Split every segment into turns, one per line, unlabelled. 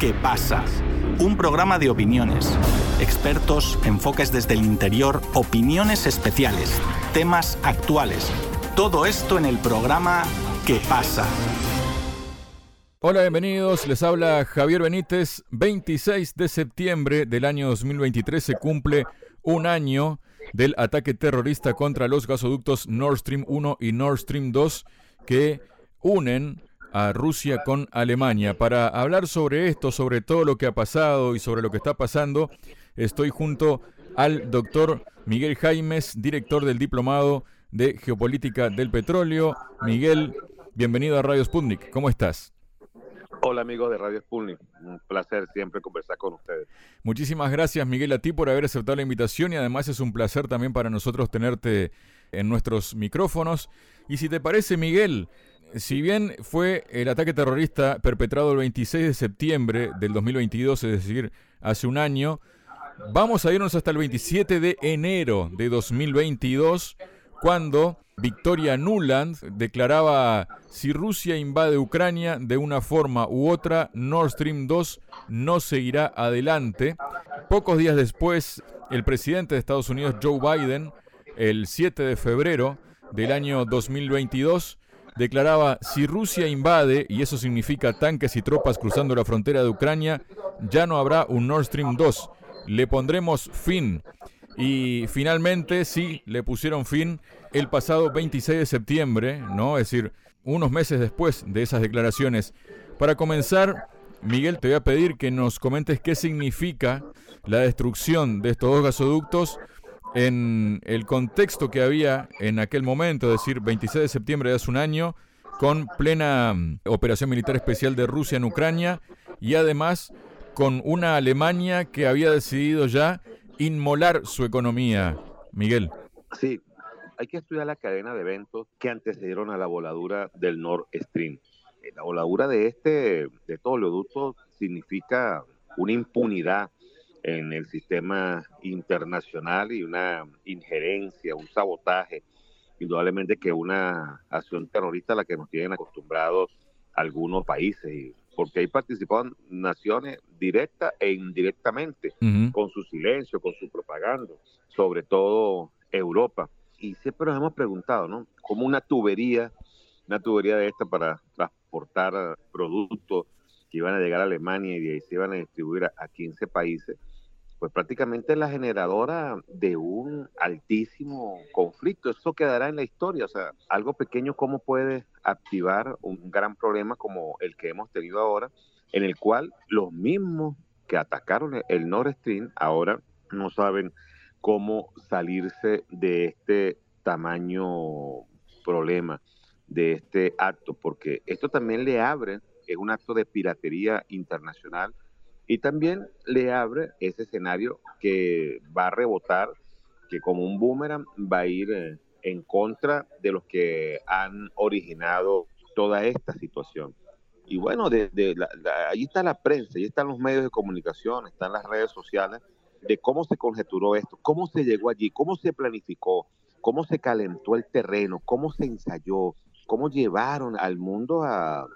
¿Qué pasa? Un programa de opiniones, expertos, enfoques desde el interior, opiniones especiales, temas actuales. Todo esto en el programa ¿Qué pasa?
Hola, bienvenidos. Les habla Javier Benítez. 26 de septiembre del año 2023 se cumple un año del ataque terrorista contra los gasoductos Nord Stream 1 y Nord Stream 2 que unen a Rusia con Alemania. Para hablar sobre esto, sobre todo lo que ha pasado y sobre lo que está pasando, estoy junto al doctor Miguel Jaimes, director del Diplomado de Geopolítica del Petróleo. Miguel, bienvenido a Radio Sputnik. ¿Cómo estás?
Hola amigos de Radio Sputnik, un placer siempre conversar con ustedes.
Muchísimas gracias Miguel a ti por haber aceptado la invitación y además es un placer también para nosotros tenerte en nuestros micrófonos. Y si te parece Miguel, si bien fue el ataque terrorista perpetrado el 26 de septiembre del 2022, es decir, hace un año, vamos a irnos hasta el 27 de enero de 2022, cuando Victoria Nuland declaraba si Rusia invade Ucrania de una forma u otra, Nord Stream 2 no seguirá adelante. Pocos días después, el presidente de Estados Unidos, Joe Biden, el 7 de febrero del año 2022, declaraba, si Rusia invade, y eso significa tanques y tropas cruzando la frontera de Ucrania, ya no habrá un Nord Stream 2. Le pondremos fin. Y finalmente sí, le pusieron fin el pasado 26 de septiembre, ¿no? Es decir, unos meses después de esas declaraciones. Para comenzar, Miguel, te voy a pedir que nos comentes qué significa la destrucción de estos dos gasoductos en el contexto que había en aquel momento, es decir, 26 de septiembre de hace un año, con plena mm, operación militar especial de Rusia en Ucrania y además con una Alemania que había decidido ya inmolar su economía. Miguel.
Sí, hay que estudiar la cadena de eventos que antecedieron a la voladura del Nord Stream. Eh, la voladura de este, de todo oleoducto, significa una impunidad en el sistema internacional y una injerencia, un sabotaje, indudablemente que una acción terrorista a la que nos tienen acostumbrados algunos países, porque ahí participaban naciones directa e indirectamente, con su silencio, con su propaganda, sobre todo Europa. Y siempre nos hemos preguntado, ¿no? Como una tubería, una tubería de esta para transportar productos que iban a llegar a Alemania y de ahí se iban a distribuir a 15 países, pues prácticamente la generadora de un altísimo conflicto. Eso quedará en la historia. O sea, algo pequeño, ¿cómo puede activar un gran problema como el que hemos tenido ahora, en el cual los mismos que atacaron el Nord Stream ahora no saben cómo salirse de este tamaño problema, de este acto, porque esto también le abre, es un acto de piratería internacional y también le abre ese escenario que va a rebotar, que como un boomerang va a ir eh, en contra de los que han originado toda esta situación. Y bueno, ahí está la prensa, ahí están los medios de comunicación, están las redes sociales, de cómo se conjeturó esto, cómo se llegó allí, cómo se planificó, cómo se calentó el terreno, cómo se ensayó, cómo llevaron al mundo a,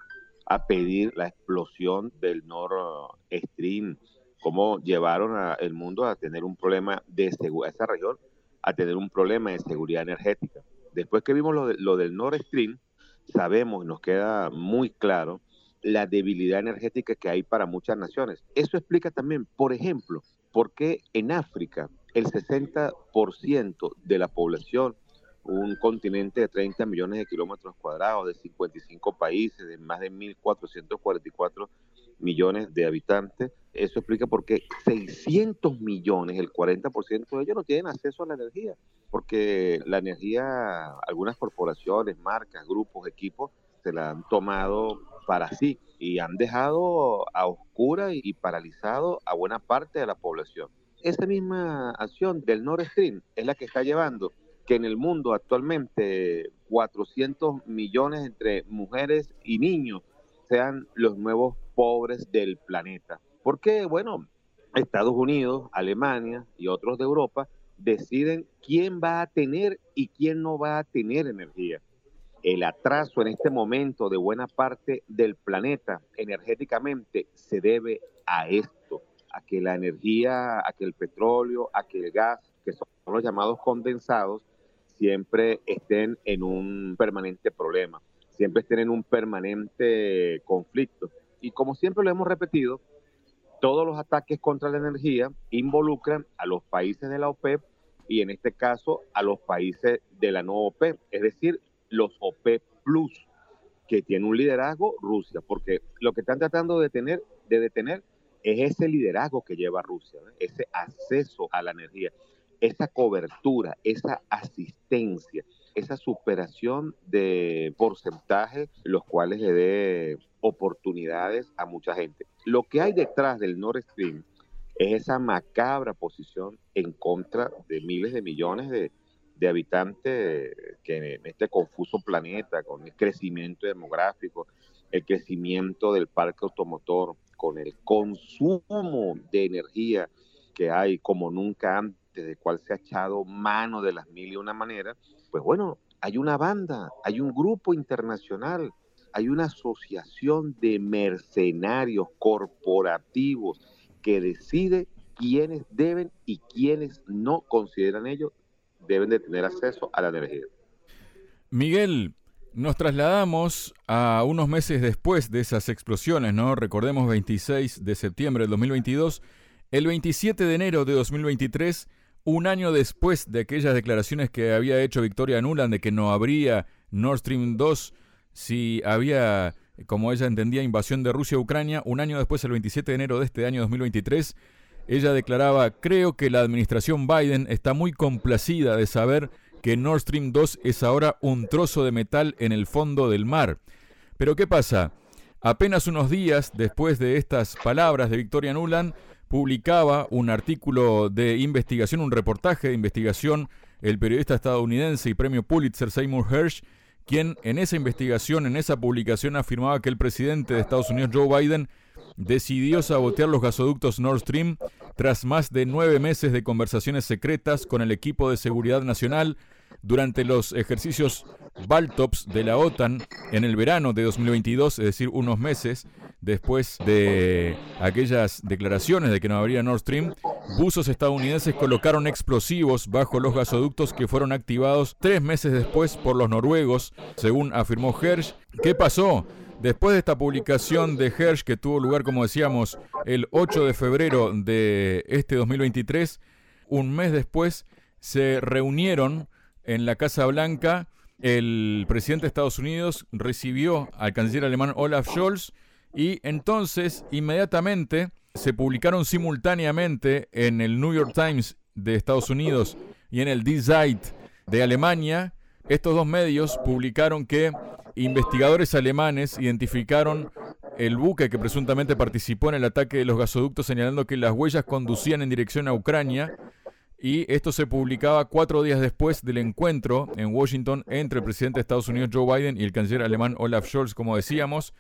a pedir la explosión del Nord Stream, cómo llevaron al mundo a tener un problema de seguridad, esa región a tener un problema de seguridad energética. Después que vimos lo, lo del Nord Stream, sabemos y nos queda muy claro la debilidad energética que hay para muchas naciones. Eso explica también, por ejemplo, por qué en África el 60% de la población un continente de 30 millones de kilómetros cuadrados, de 55 países, de más de 1.444 millones de habitantes. Eso explica por qué 600 millones, el 40% de ellos no tienen acceso a la energía, porque la energía, algunas corporaciones, marcas, grupos, equipos, se la han tomado para sí y han dejado a oscura y paralizado a buena parte de la población. Esa misma acción del Nord Stream es la que está llevando que en el mundo actualmente 400 millones entre mujeres y niños sean los nuevos pobres del planeta. Porque, bueno, Estados Unidos, Alemania y otros de Europa deciden quién va a tener y quién no va a tener energía. El atraso en este momento de buena parte del planeta energéticamente se debe a esto, a que la energía, a que el petróleo, a que el gas, que son los llamados condensados, siempre estén en un permanente problema, siempre estén en un permanente conflicto. Y como siempre lo hemos repetido, todos los ataques contra la energía involucran a los países de la OPEP y en este caso a los países de la no OPEP, es decir, los OPEP Plus, que tiene un liderazgo Rusia, porque lo que están tratando de, tener, de detener es ese liderazgo que lleva Rusia, ese acceso a la energía, esa cobertura, esa asistencia, esa superación de porcentajes, los cuales le dé oportunidades a mucha gente. Lo que hay detrás del Nord Stream es esa macabra posición en contra de miles de millones de, de habitantes que en este confuso planeta, con el crecimiento demográfico, el crecimiento del parque automotor, con el consumo de energía que hay como nunca antes, de cual se ha echado mano de las mil y una maneras, pues bueno, hay una banda, hay un grupo internacional, hay una asociación de mercenarios corporativos que decide quiénes deben y quiénes no consideran ellos deben de tener acceso a la energía.
Miguel, nos trasladamos a unos meses después de esas explosiones, ¿no? Recordemos 26 de septiembre del 2022. El 27 de enero de 2023, un año después de aquellas declaraciones que había hecho Victoria Nuland de que no habría Nord Stream 2 si había, como ella entendía, invasión de Rusia a Ucrania, un año después, el 27 de enero de este año 2023, ella declaraba, creo que la administración Biden está muy complacida de saber que Nord Stream 2 es ahora un trozo de metal en el fondo del mar. Pero ¿qué pasa? Apenas unos días después de estas palabras de Victoria Nuland, publicaba un artículo de investigación, un reportaje de investigación, el periodista estadounidense y premio Pulitzer Seymour Hersh, quien en esa investigación, en esa publicación, afirmaba que el presidente de Estados Unidos, Joe Biden, decidió sabotear los gasoductos Nord Stream tras más de nueve meses de conversaciones secretas con el equipo de seguridad nacional durante los ejercicios Baltops de la OTAN en el verano de 2022, es decir, unos meses después de aquellas declaraciones de que no habría Nord Stream, buzos estadounidenses colocaron explosivos bajo los gasoductos que fueron activados tres meses después por los noruegos, según afirmó Hersh. ¿Qué pasó? Después de esta publicación de Hersh, que tuvo lugar, como decíamos, el 8 de febrero de este 2023, un mes después se reunieron en la Casa Blanca. El presidente de Estados Unidos recibió al canciller alemán Olaf Scholz y entonces inmediatamente se publicaron simultáneamente en el New York Times de Estados Unidos y en el Die Zeit de Alemania. Estos dos medios publicaron que investigadores alemanes identificaron el buque que presuntamente participó en el ataque de los gasoductos señalando que las huellas conducían en dirección a Ucrania y esto se publicaba cuatro días después del encuentro en Washington entre el presidente de Estados Unidos Joe Biden y el canciller alemán Olaf Scholz, como decíamos,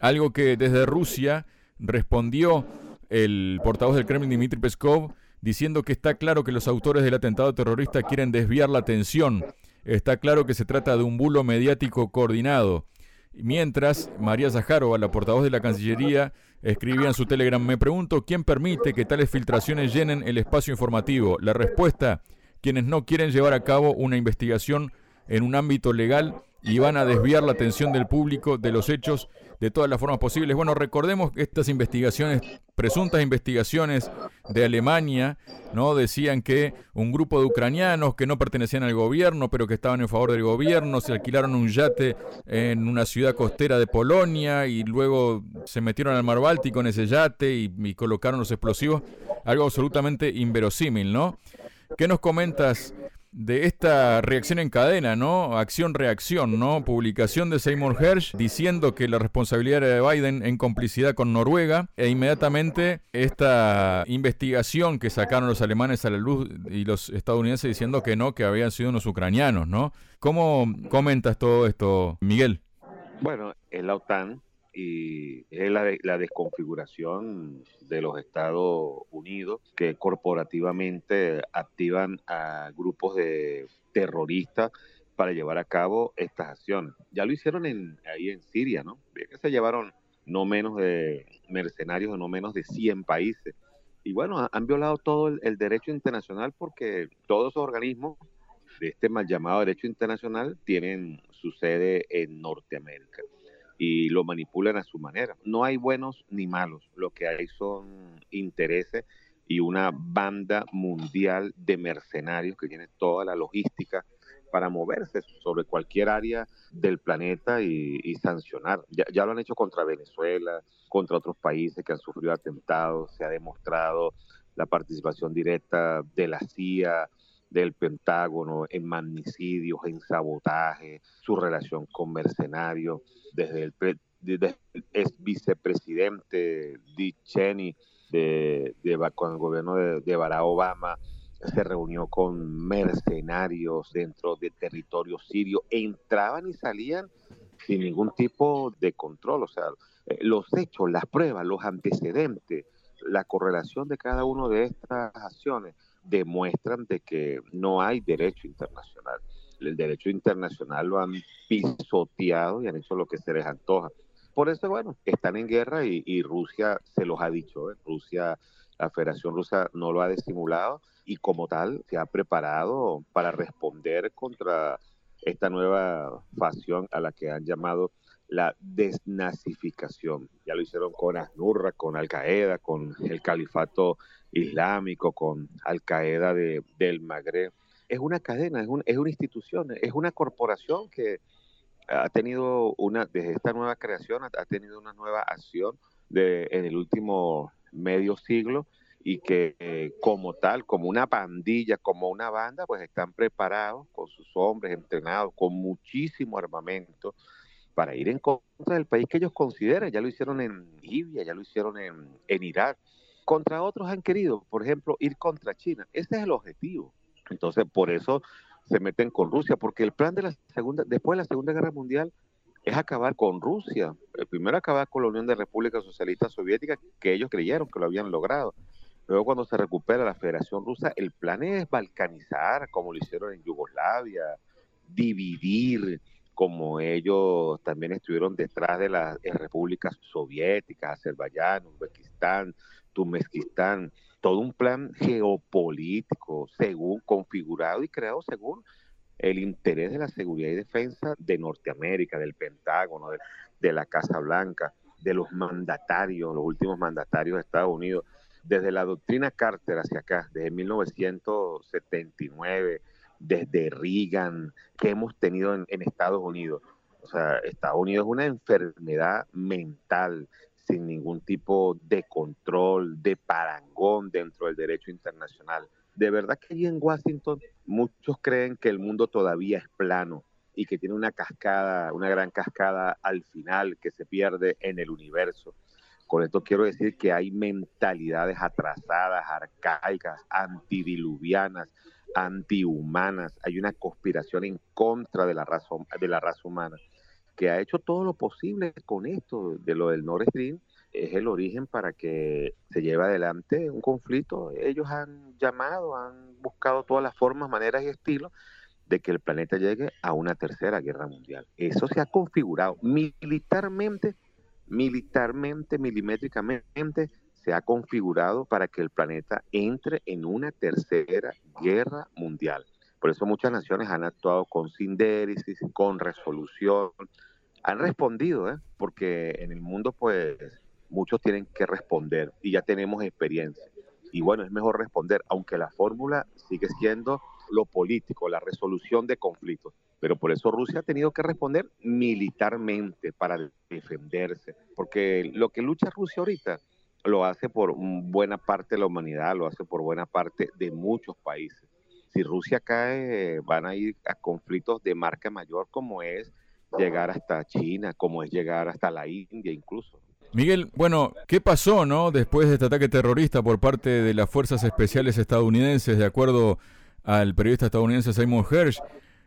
algo que desde Rusia respondió el portavoz del Kremlin Dmitry Peskov diciendo que está claro que los autores del atentado terrorista quieren desviar la atención Está claro que se trata de un bulo mediático coordinado. Mientras, María Zaharova, la portavoz de la Cancillería, escribía en su Telegram, me pregunto quién permite que tales filtraciones llenen el espacio informativo. La respuesta, quienes no quieren llevar a cabo una investigación en un ámbito legal y van a desviar la atención del público de los hechos de todas las formas posibles. Bueno, recordemos que estas investigaciones, presuntas investigaciones de Alemania, ¿no? Decían que un grupo de ucranianos que no pertenecían al gobierno, pero que estaban en favor del gobierno, se alquilaron un yate en una ciudad costera de Polonia y luego se metieron al mar Báltico en ese yate y, y colocaron los explosivos. Algo absolutamente inverosímil, ¿no? ¿Qué nos comentas de esta reacción en cadena, ¿no? Acción-reacción, ¿no? Publicación de Seymour Hersh diciendo que la responsabilidad era de Biden en complicidad con Noruega e inmediatamente esta investigación que sacaron los alemanes a la luz y los estadounidenses diciendo que no, que habían sido unos ucranianos, ¿no? ¿Cómo comentas todo esto, Miguel?
Bueno, en la OTAN y es la, la, desconfiguración de los Estados Unidos que corporativamente activan a grupos de terroristas para llevar a cabo estas acciones. Ya lo hicieron en, ahí en Siria, ¿no? Que se llevaron no menos de mercenarios de no menos de 100 países. Y bueno, han violado todo el, derecho internacional porque todos esos organismos de este mal llamado derecho internacional tienen su sede en Norteamérica y lo manipulan a su manera. No hay buenos ni malos, lo que hay son intereses y una banda mundial de mercenarios que tiene toda la logística para moverse sobre cualquier área del planeta y, sancionar. Ya, lo han hecho contra Venezuela, contra otros países que han sufrido atentados, se ha demostrado la participación directa de la CIA, del Pentágono en magnicidios, en sabotaje, su relación con mercenarios, desde el, ex vicepresidente Dick Cheney de, con el gobierno de, de Barack Obama, se reunió con mercenarios dentro de territorio sirio, entraban y salían sin ningún tipo de control, o sea, eh, los hechos, las pruebas, los antecedentes, la correlación de cada una de estas acciones demuestran de que no hay derecho internacional. El derecho internacional lo han pisoteado y han hecho lo que se les antoja. Por eso, bueno, están en guerra y, Rusia se los ha dicho. ¿eh? Rusia, la Federación Rusa no lo ha disimulado y como tal se ha preparado para responder contra esta nueva facción a la que han llamado la desnazificación. Ya lo hicieron con Asnurra, con Al Qaeda, con el califato islámico, con Al Qaeda de, del Magreb. Es una cadena, es, es una institución, es una corporación que ha tenido una, desde esta nueva creación, ha tenido una nueva acción de, en el último medio siglo y que eh, como tal, como una pandilla, como una banda, pues están preparados con sus hombres entrenados, con muchísimo armamento para ir en contra del país que ellos consideran. Ya lo hicieron en Libia, ya lo hicieron en, en Irak. Contra otros han querido, por ejemplo, ir contra China. Ese es el objetivo. Entonces, por eso se meten con Rusia, porque el plan de la segunda, después de la Segunda Guerra Mundial, es acabar con Rusia. El primero acabar con la Unión de Repúblicas Socialistas Soviéticas, que ellos creyeron que lo habían logrado. Luego cuando se recupera la Federación Rusa, el plan es balcanizar, como lo hicieron en Yugoslavia, dividir, como ellos también estuvieron detrás de las repúblicas soviéticas, Azerbaiyán, Uzbekistán, Turkmenistán, todo un plan geopolítico según configurado y creado según el interés de la seguridad y defensa de Norteamérica, del Pentágono, de la Casa Blanca, de los mandatarios, los últimos mandatarios de Estados Unidos desde la doctrina Carter hacia acá, desde 1979, desde Reagan, que hemos tenido en, Estados Unidos. O sea, Estados Unidos es una enfermedad mental sin ningún tipo de control, de parangón dentro del derecho internacional. De verdad que allí en Washington muchos creen que el mundo todavía es plano y que tiene una cascada, una gran cascada al final que se pierde en el universo. Con esto quiero decir que hay mentalidades atrasadas, arcaicas, antidiluvianas, antihumanas. Hay una conspiración en contra de la raza, de la raza humana que ha hecho todo lo posible con esto de lo del Nord Stream. Es el origen para que se lleve adelante un conflicto. Ellos han llamado, han buscado todas las formas, maneras y estilos de que el planeta llegue a una tercera guerra mundial. Eso se ha configurado militarmente militarmente, milimétricamente, se ha configurado para que el planeta entre en una tercera guerra mundial. Por eso muchas naciones han actuado con sindérisis, con resolución, han respondido, ¿eh? porque en el mundo pues muchos tienen que responder y ya tenemos experiencia. Y bueno, es mejor responder, aunque la fórmula sigue siendo lo político, la resolución de conflictos. Pero por eso Rusia ha tenido que responder militarmente para defenderse, porque lo que lucha Rusia ahorita lo hace por buena parte de la humanidad, lo hace por buena parte de muchos países. Si Rusia cae, van a ir a conflictos de marca mayor como es llegar hasta China, como es llegar hasta la India incluso.
Miguel, bueno, ¿qué pasó, no? Después de este ataque terrorista por parte de las fuerzas especiales estadounidenses, de acuerdo al periodista estadounidense Simon Hersh,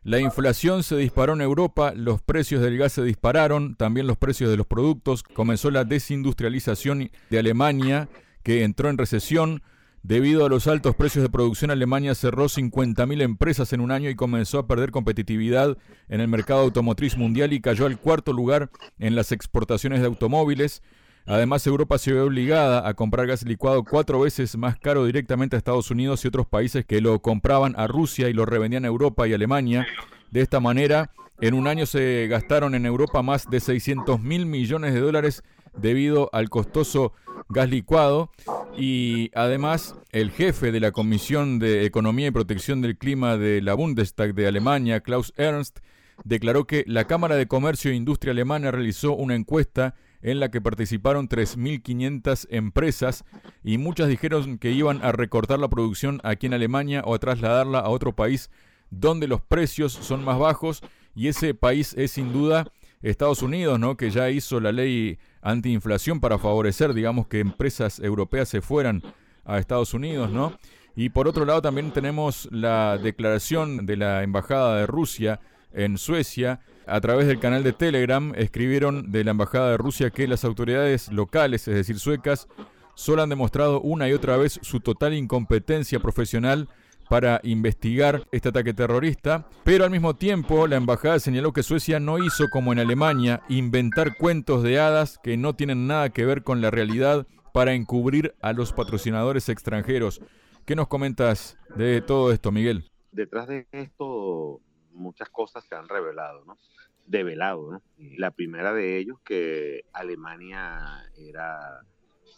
la inflación se disparó en Europa, los precios del gas se dispararon, también los precios de los productos, comenzó la desindustrialización de Alemania, que entró en recesión, Debido a los altos precios de producción, Alemania cerró 50.000 empresas en un año y comenzó a perder competitividad en el mercado automotriz mundial y cayó al cuarto lugar en las exportaciones de automóviles. Además, Europa se ve obligada a comprar gas licuado cuatro veces más caro directamente a Estados Unidos y otros países que lo compraban a Rusia y lo revendían a Europa y Alemania. De esta manera, en un año se gastaron en Europa más de 600 mil millones de dólares debido al costoso gas licuado y además el jefe de la Comisión de Economía y Protección del Clima de la Bundestag de Alemania, Klaus Ernst, declaró que la Cámara de Comercio e Industria Alemana realizó una encuesta en la que participaron 3.500 empresas y muchas dijeron que iban a recortar la producción aquí en Alemania o a trasladarla a otro país donde los precios son más bajos y ese país es sin duda Estados Unidos, ¿no? que ya hizo la ley antiinflación para favorecer, digamos, que empresas europeas se fueran a Estados Unidos, ¿no? Y por otro lado también tenemos la declaración de la Embajada de Rusia en Suecia. A través del canal de Telegram escribieron de la Embajada de Rusia que las autoridades locales, es decir, suecas, solo han demostrado una y otra vez su total incompetencia profesional para investigar este ataque terrorista, pero al mismo tiempo la embajada señaló que Suecia no hizo como en Alemania, inventar cuentos de hadas que no tienen nada que ver con la realidad para encubrir a los patrocinadores extranjeros. ¿Qué nos comentas de todo esto, Miguel?
Detrás de esto muchas cosas se han revelado, ¿no? Develado, ¿no? La primera de ellos que Alemania era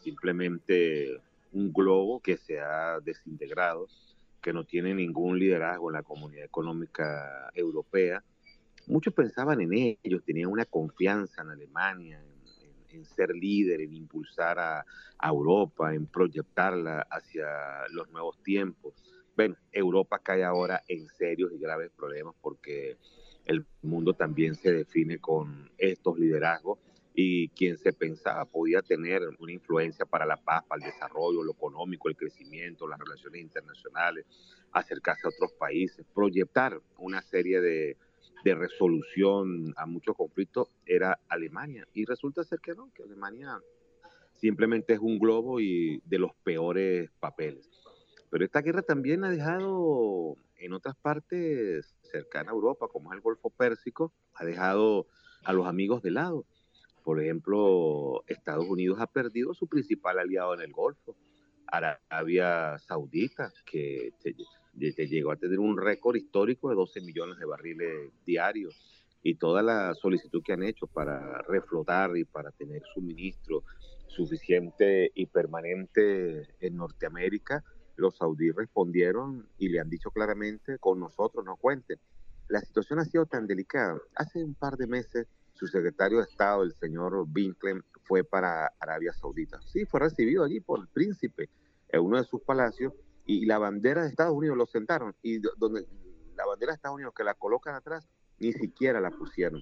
simplemente un globo que se ha desintegrado que no tiene ningún liderazgo en la comunidad económica europea. Muchos pensaban en ellos, tenían una confianza en Alemania, en, ser líder, en impulsar a, Europa, en proyectarla hacia los nuevos tiempos. Bueno, Europa cae ahora en serios y graves problemas porque el mundo también se define con estos liderazgos y quien se pensaba podía tener una influencia para la paz, para el desarrollo, lo económico, el crecimiento, las relaciones internacionales, acercarse a otros países, proyectar una serie de, de resolución a muchos conflictos, era Alemania. Y resulta ser que no, que Alemania simplemente es un globo y de los peores papeles. Pero esta guerra también ha dejado en otras partes cercanas a Europa, como es el Golfo Pérsico, ha dejado a los amigos de lado. Por ejemplo, Estados Unidos ha perdido su principal aliado en el Golfo, Arabia Saudita, que llegó a tener un récord histórico de 12 millones de barriles diarios y toda la solicitud que han hecho para reflotar y para tener suministro suficiente y permanente en Norteamérica, los saudíes respondieron y le han dicho claramente, con nosotros no cuenten. La situación ha sido tan delicada. Hace un par de meses su secretario de Estado, el señor Winkler, fue para Arabia Saudita. Sí, fue recibido allí por el príncipe en uno de sus palacios y la bandera de Estados Unidos lo sentaron y donde la bandera de Estados Unidos que la colocan atrás ni siquiera la pusieron.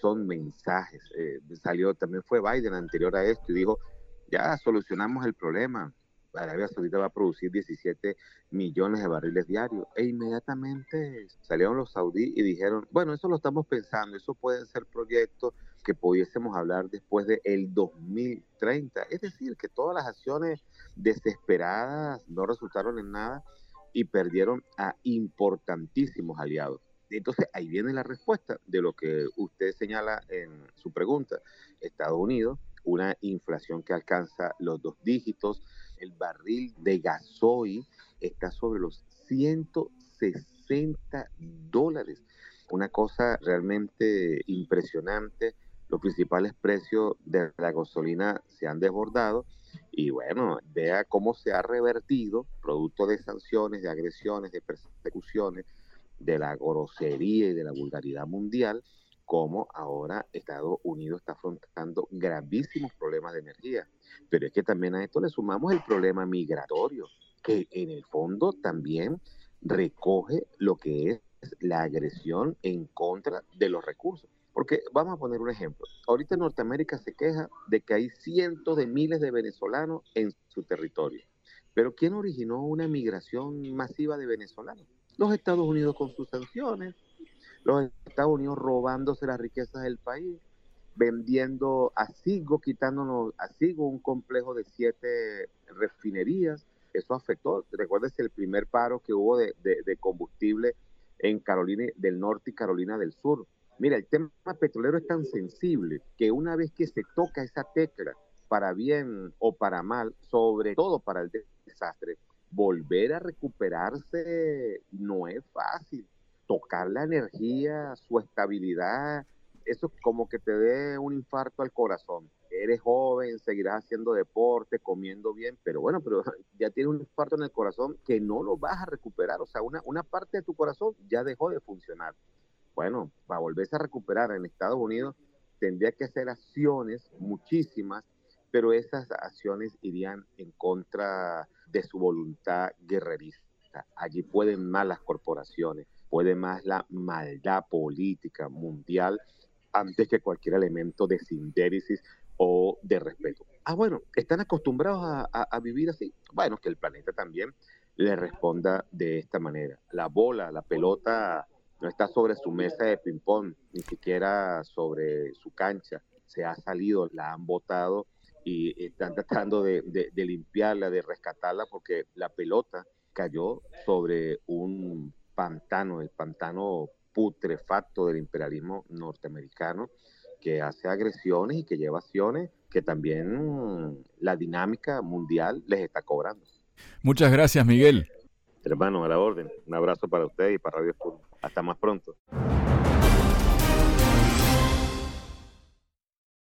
Son mensajes. Eh, salió también fue Biden anterior a esto y dijo ya solucionamos el problema. Arabia Saudita va a producir 17 millones de barriles diarios. E inmediatamente salieron los saudíes y dijeron, bueno, eso lo estamos pensando, eso pueden ser proyectos que pudiésemos hablar después del el 2030. Es decir, que todas las acciones desesperadas no resultaron en nada y perdieron a importantísimos aliados. Entonces ahí viene la respuesta de lo que usted señala en su pregunta. Estados Unidos, una inflación que alcanza los dos dígitos, el barril de gasoil está sobre los 160 dólares. Una cosa realmente impresionante. Los principales precios de la gasolina se han desbordado y bueno, vea cómo se ha revertido, producto de sanciones, de agresiones, de persecuciones, de la grosería y de la vulgaridad mundial, cómo ahora Estados Unidos está afrontando gravísimos problemas de energía. Pero es que también a esto le sumamos el problema migratorio, que en el fondo también recoge lo que es la agresión en contra de los recursos. Porque vamos a poner un ejemplo. Ahorita Norteamérica se queja de que hay cientos de miles de venezolanos en su territorio. Pero ¿quién originó una migración masiva de venezolanos? Los Estados Unidos con sus sanciones, los Estados Unidos robándose las riquezas del país, vendiendo a Sigo, quitándonos a Sigo un complejo de siete refinerías, eso afectó. Recuerdes el primer paro que hubo de, de combustible en Carolina del Norte y Carolina del Sur. Mira, el tema petrolero es tan sensible que una vez que se toca esa tecla, para bien o para mal, sobre todo para el desastre, volver a recuperarse no es fácil. Tocar la energía, su estabilidad, eso como que te dé un infarto al corazón. Eres joven, seguirás haciendo deporte, comiendo bien, pero bueno, pero ya tienes un infarto en el corazón que no lo vas a recuperar. O sea, una, una parte de tu corazón ya dejó de funcionar. Bueno, para volverse a recuperar en Estados Unidos, tendría que hacer acciones, muchísimas, pero esas acciones irían en contra de su voluntad guerrerista. Allí pueden más las corporaciones, puede más la maldad política mundial antes que cualquier elemento de sindérisis o de respeto. Ah, bueno, ¿están acostumbrados a, a, vivir así? Bueno, que el planeta también le responda de esta manera. La bola, la pelota no está sobre su mesa de ping-pong, ni siquiera sobre su cancha. Se ha salido, la han botado y están tratando de, limpiarla, de rescatarla, porque la pelota cayó sobre un pantano, el pantano putrefacto del imperialismo norteamericano, que hace agresiones y que lleva acciones que también la dinámica mundial les está cobrando.
Muchas gracias, Miguel.
Hermano, a la orden. Un abrazo para usted y para Radio Hasta más pronto.